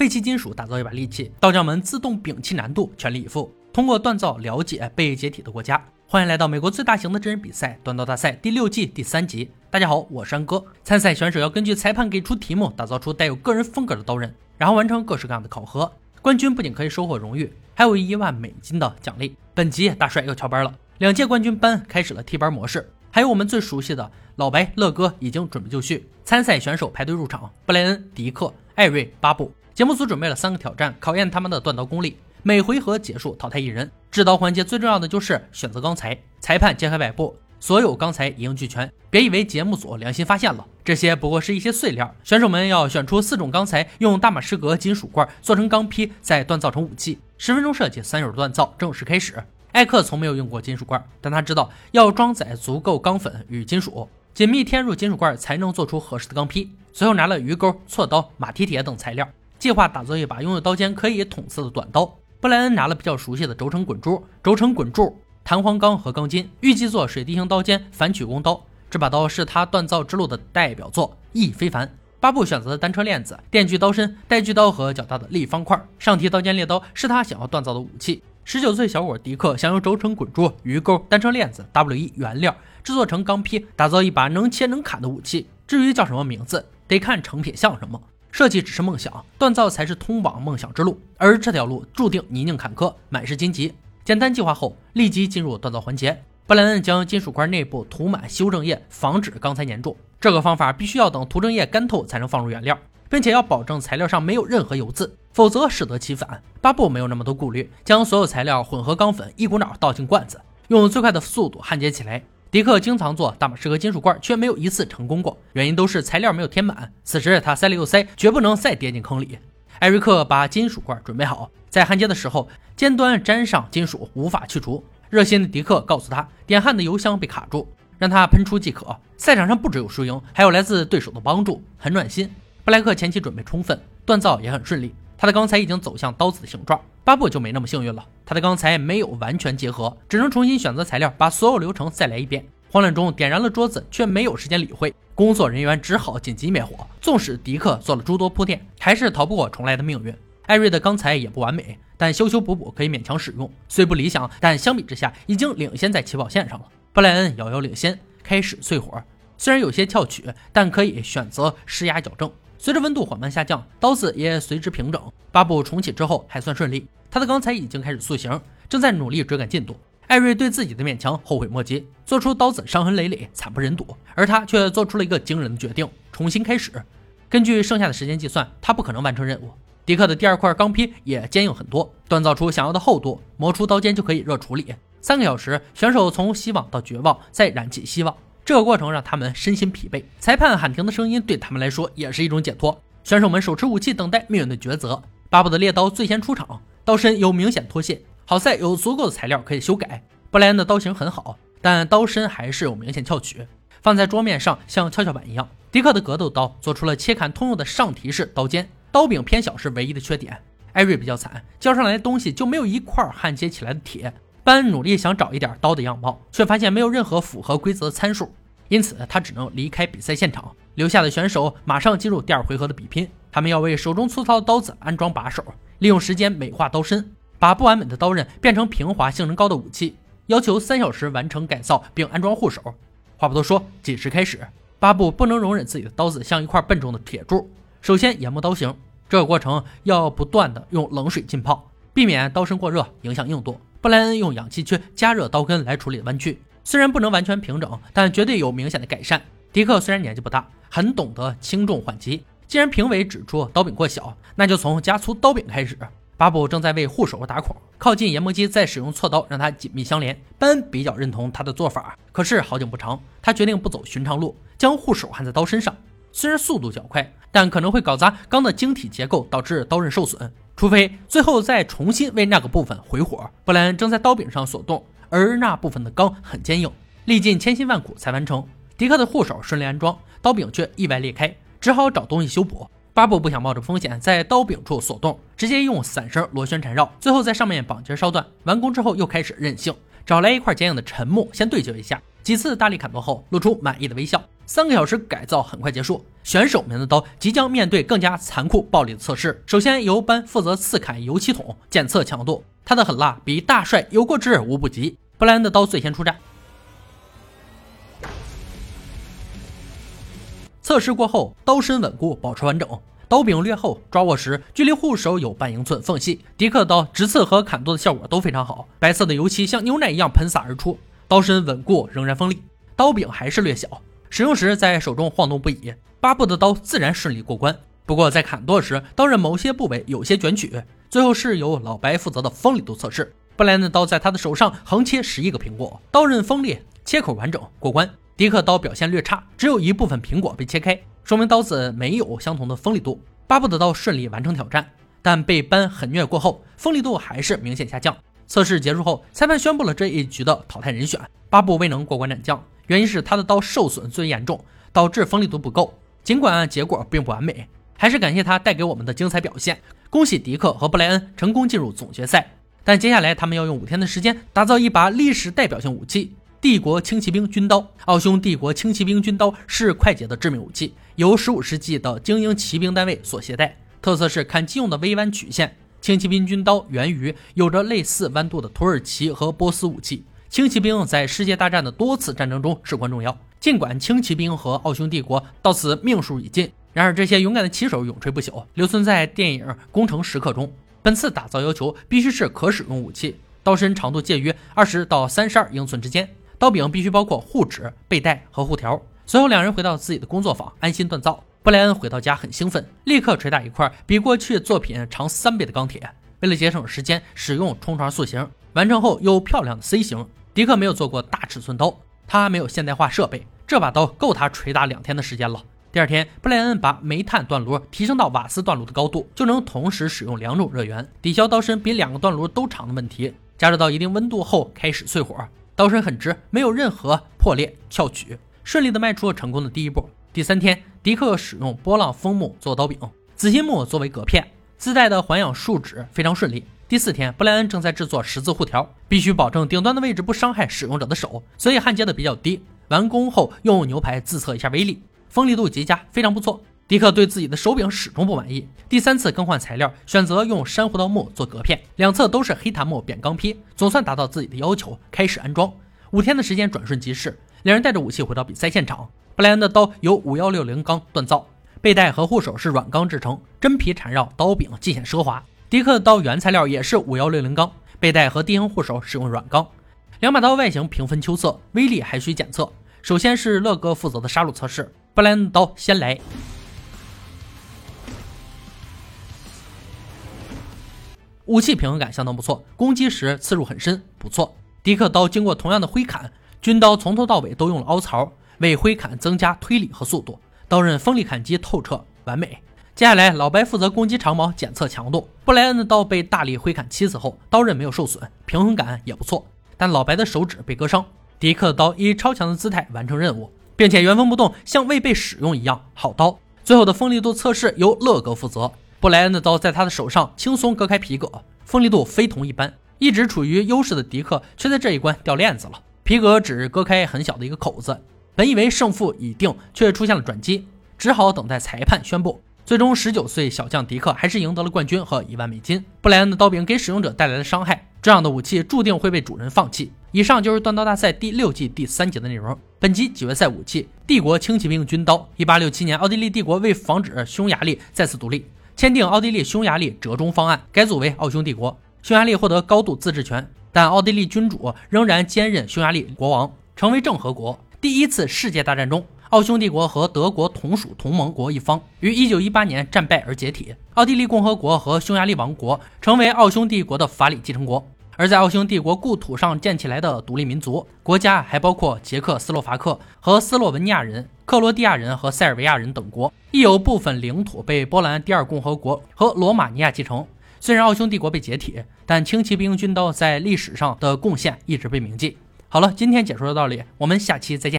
废弃金属打造一把利器，刀匠们自动摒弃难度，全力以赴，通过锻造了解被解体的国家。欢迎来到美国最大型的真人比赛——锻刀大赛第六季第三集。大家好，我是安哥。参赛选手要根据裁判给出题目，打造出带有个人风格的刀刃，然后完成各式各样的考核。冠军不仅可以收获荣誉，还有一万美金的奖励。本集大帅要翘班了，两届冠军班开始了替班模式。还有我们最熟悉的老白乐哥已经准备就绪，参赛选手排队入场：布莱恩、迪克、艾瑞、巴布。节目组准备了三个挑战，考验他们的锻刀功力。每回合结束淘汰一人。制刀环节最重要的就是选择钢材。裁判揭开摆布，所有钢材一应俱全。别以为节目组良心发现了，这些不过是一些碎料。选手们要选出四种钢材，用大马士革金属罐做成钢坯，再锻造成武器。十分钟设计，三手锻造，正式开始。艾克从没有用过金属罐，但他知道要装载足够钢粉与金属，紧密填入金属罐才能做出合适的钢坯。随后拿了鱼钩、锉刀、马蹄铁等材料，计划打造一把拥有刀尖可以捅刺的短刀。布莱恩拿了比较熟悉的轴承滚珠、轴承滚柱、弹簧钢和钢筋，预计做水滴形刀尖反曲弓刀。这把刀是他锻造之路的代表作，意义非凡。巴布选择的单车链子、电锯刀身、带锯刀和较大的立方块。上提刀尖猎刀是他想要锻造的武器。十九岁小伙迪克想用轴承滚珠、鱼钩、单车链子、W 一原料制作成钢坯，打造一把能切能砍的武器。至于叫什么名字，得看成品像什么。设计只是梦想，锻造才是通往梦想之路。而这条路注定泥泞坎坷，满是荆棘。简单计划后，立即进入锻造环节。布莱恩将金属块内部涂满修正液，防止钢材粘住。这个方法必须要等涂正液干透才能放入原料。并且要保证材料上没有任何油渍，否则适得其反。巴布没有那么多顾虑，将所有材料混合钢粉，一股脑倒进罐子，用最快的速度焊接起来。迪克经常做大马士革金属罐，却没有一次成功过，原因都是材料没有填满。此时他塞了又塞，绝不能再跌进坑里。艾瑞克把金属罐准备好，在焊接的时候，尖端沾上金属，无法去除。热心的迪克告诉他，点焊的油箱被卡住，让他喷出即可。赛场上不只有输赢，还有来自对手的帮助，很暖心。布莱克前期准备充分，锻造也很顺利。他的钢材已经走向刀子的形状。巴布就没那么幸运了，他的钢材没有完全结合，只能重新选择材料，把所有流程再来一遍。慌乱中点燃了桌子，却没有时间理会。工作人员只好紧急灭火。纵使迪克做了诸多铺垫，还是逃不过重来的命运。艾瑞的钢材也不完美，但修修补补可以勉强使用。虽不理想，但相比之下已经领先在起跑线上了。布莱恩遥遥领先，开始淬火。虽然有些翘曲，但可以选择施压矫正。随着温度缓慢下降，刀子也随之平整。巴布重启之后还算顺利，他的钢材已经开始塑形，正在努力追赶进度。艾瑞对自己的勉强后悔莫及，做出刀子伤痕累累，惨不忍睹。而他却做出了一个惊人的决定：重新开始。根据剩下的时间计算，他不可能完成任务。迪克的第二块钢坯也坚硬很多，锻造出想要的厚度，磨出刀尖就可以热处理。三个小时，选手从希望到绝望，再燃起希望。这个过程让他们身心疲惫，裁判喊停的声音对他们来说也是一种解脱。选手们手持武器，等待命运的抉择。巴布的猎刀最先出场，刀身有明显脱线，好在有足够的材料可以修改。布莱恩的刀型很好，但刀身还是有明显翘曲，放在桌面上像跷跷板一样。迪克的格斗刀做出了切砍通用的上提式刀尖，刀柄偏小是唯一的缺点。艾瑞比较惨，交上来的东西就没有一块焊接起来的铁。班努力想找一点刀的样貌，却发现没有任何符合规则的参数。因此，他只能离开比赛现场。留下的选手马上进入第二回合的比拼。他们要为手中粗糙的刀子安装把手，利用时间美化刀身，把不完美的刀刃变成平滑、性能高的武器。要求三小时完成改造并安装护手。话不多说，计时开始。巴布不能容忍自己的刀子像一块笨重的铁柱。首先研磨刀型，这个过程要不断的用冷水浸泡，避免刀身过热影响硬度。布莱恩用氧气圈加热刀根来处理弯曲。虽然不能完全平整，但绝对有明显的改善。迪克虽然年纪不大，很懂得轻重缓急。既然评委指出刀柄过小，那就从加粗刀柄开始。巴布正在为护手打孔，靠近研磨机，再使用锉刀让它紧密相连。班恩比较认同他的做法，可是好景不长，他决定不走寻常路，将护手焊在刀身上。虽然速度较快，但可能会搞砸钢的晶体结构，导致刀刃受损。除非最后再重新为那个部分回火。布莱恩正在刀柄上锁动。而那部分的钢很坚硬，历尽千辛万苦才完成。迪克的护手顺利安装，刀柄却意外裂开，只好找东西修补。巴布不想冒着风险在刀柄处锁动，直接用散绳螺旋缠绕，最后在上面绑结烧断。完工之后又开始任性，找来一块坚硬的沉木，先对接一下。几次大力砍剁后，露出满意的微笑。三个小时改造很快结束，选手们的刀即将面对更加残酷暴力的测试。首先由班负责刺砍油漆桶，检测强度，他的狠辣比大帅有过之而无不及。布莱恩的刀最先出战，测试过后，刀身稳固，保持完整。刀柄略厚，抓握时距离护手有半英寸缝隙。迪克刀直刺和砍剁的效果都非常好，白色的油漆像牛奶一样喷洒而出。刀身稳固，仍然锋利，刀柄还是略小，使用时在手中晃动不已。巴布的刀自然顺利过关，不过在砍剁时，刀刃某些部位有些卷曲。最后是由老白负责的锋利度测试，布莱恩的刀在他的手上横切十一个苹果，刀刃锋利，切口完整，过关。迪克刀表现略差，只有一部分苹果被切开。说明刀子没有相同的锋利度。巴布的刀顺利完成挑战，但被班狠虐过后，锋利度还是明显下降。测试结束后，裁判宣布了这一局的淘汰人选。巴布未能过关斩将，原因是他的刀受损最严重，导致锋利度不够。尽管结果并不完美，还是感谢他带给我们的精彩表现。恭喜迪克和布莱恩成功进入总决赛，但接下来他们要用五天的时间打造一把历史代表性武器。帝国轻骑兵军刀，奥匈帝国轻骑兵军刀是快捷的致命武器，由15世纪的精英骑兵单位所携带，特色是砍击用的微弯曲线。轻骑兵军刀源于有着类似弯度的土耳其和波斯武器。轻骑兵在世界大战的多次战争中至关重要。尽管轻骑兵和奥匈帝国到此命数已尽，然而这些勇敢的骑手永垂不朽，留存在电影《攻城时刻》中。本次打造要求必须是可使用武器，刀身长度介于二十到三十二英寸之间。刀柄必须包括护指、背带和护条。随后，两人回到自己的工作坊，安心锻造。布莱恩回到家很兴奋，立刻捶打一块比过去作品长三倍的钢铁。为了节省时间，使用冲床塑形，完成后又漂亮的 C 型。迪克没有做过大尺寸刀，他没有现代化设备，这把刀够他捶打两天的时间了。第二天，布莱恩把煤炭锻炉提升到瓦斯锻炉的高度，就能同时使用两种热源，抵消刀身比两个锻炉都长的问题。加热到一定温度后，开始淬火。刀身很直，没有任何破裂翘曲，顺利的迈出了成功的第一步。第三天，迪克使用波浪枫木做刀柄，紫心木作为隔片，自带的环氧树脂非常顺利。第四天，布莱恩正在制作十字护条，必须保证顶端的位置不伤害使用者的手，所以焊接的比较低。完工后用牛排自测一下威力，锋利度极佳，非常不错。迪克对自己的手柄始终不满意，第三次更换材料，选择用珊瑚刀木做隔片，两侧都是黑檀木扁钢坯，总算达到自己的要求，开始安装。五天的时间转瞬即逝，两人带着武器回到比赛现场。布莱恩的刀由五幺六零钢锻造，背带和护手是软钢制成，真皮缠绕，刀柄尽显奢华。迪克的刀原材料也是五幺六零钢，背带和低音护手使用软钢。两把刀外形平分秋色，威力还需检测。首先是乐哥负责的杀戮测试，布莱恩的刀先来。武器平衡感相当不错，攻击时刺入很深，不错。迪克刀经过同样的挥砍，军刀从头到尾都用了凹槽，为挥砍增加推力和速度。刀刃锋利，砍击透彻，完美。接下来，老白负责攻击长矛，检测强度。布莱恩的刀被大力挥砍七次后，刀刃没有受损，平衡感也不错。但老白的手指被割伤。迪克的刀以超强的姿态完成任务，并且原封不动，像未被使用一样。好刀。最后的锋利度测试由乐哥负责。布莱恩的刀在他的手上轻松割开皮革，锋利度非同一般。一直处于优势的迪克却在这一关掉链子了，皮革只割开很小的一个口子。本以为胜负已定，却出现了转机，只好等待裁判宣布。最终，十九岁小将迪克还是赢得了冠军和一万美金。布莱恩的刀柄给使用者带来了伤害，这样的武器注定会被主人放弃。以上就是断刀大赛第六季第三集的内容。本集决赛武器：帝国轻骑兵军刀。一八六七年，奥地利帝国为防止匈牙利再次独立。签订奥地利匈牙利折中方案，改组为奥匈帝国。匈牙利获得高度自治权，但奥地利君主仍然兼任匈牙利国王，成为正和国。第一次世界大战中，奥匈帝国和德国同属同盟国一方，于1918年战败而解体。奥地利共和国和匈牙利王国成为奥匈帝国的法理继承国。而在奥匈帝国故土上建起来的独立民族国家还包括捷克斯洛伐克和斯洛文尼亚人。克罗地亚人和塞尔维亚人等国亦有部分领土被波兰第二共和国和罗马尼亚继承。虽然奥匈帝国被解体，但轻骑兵军刀在历史上的贡献一直被铭记。好了，今天解说到这里，我们下期再见。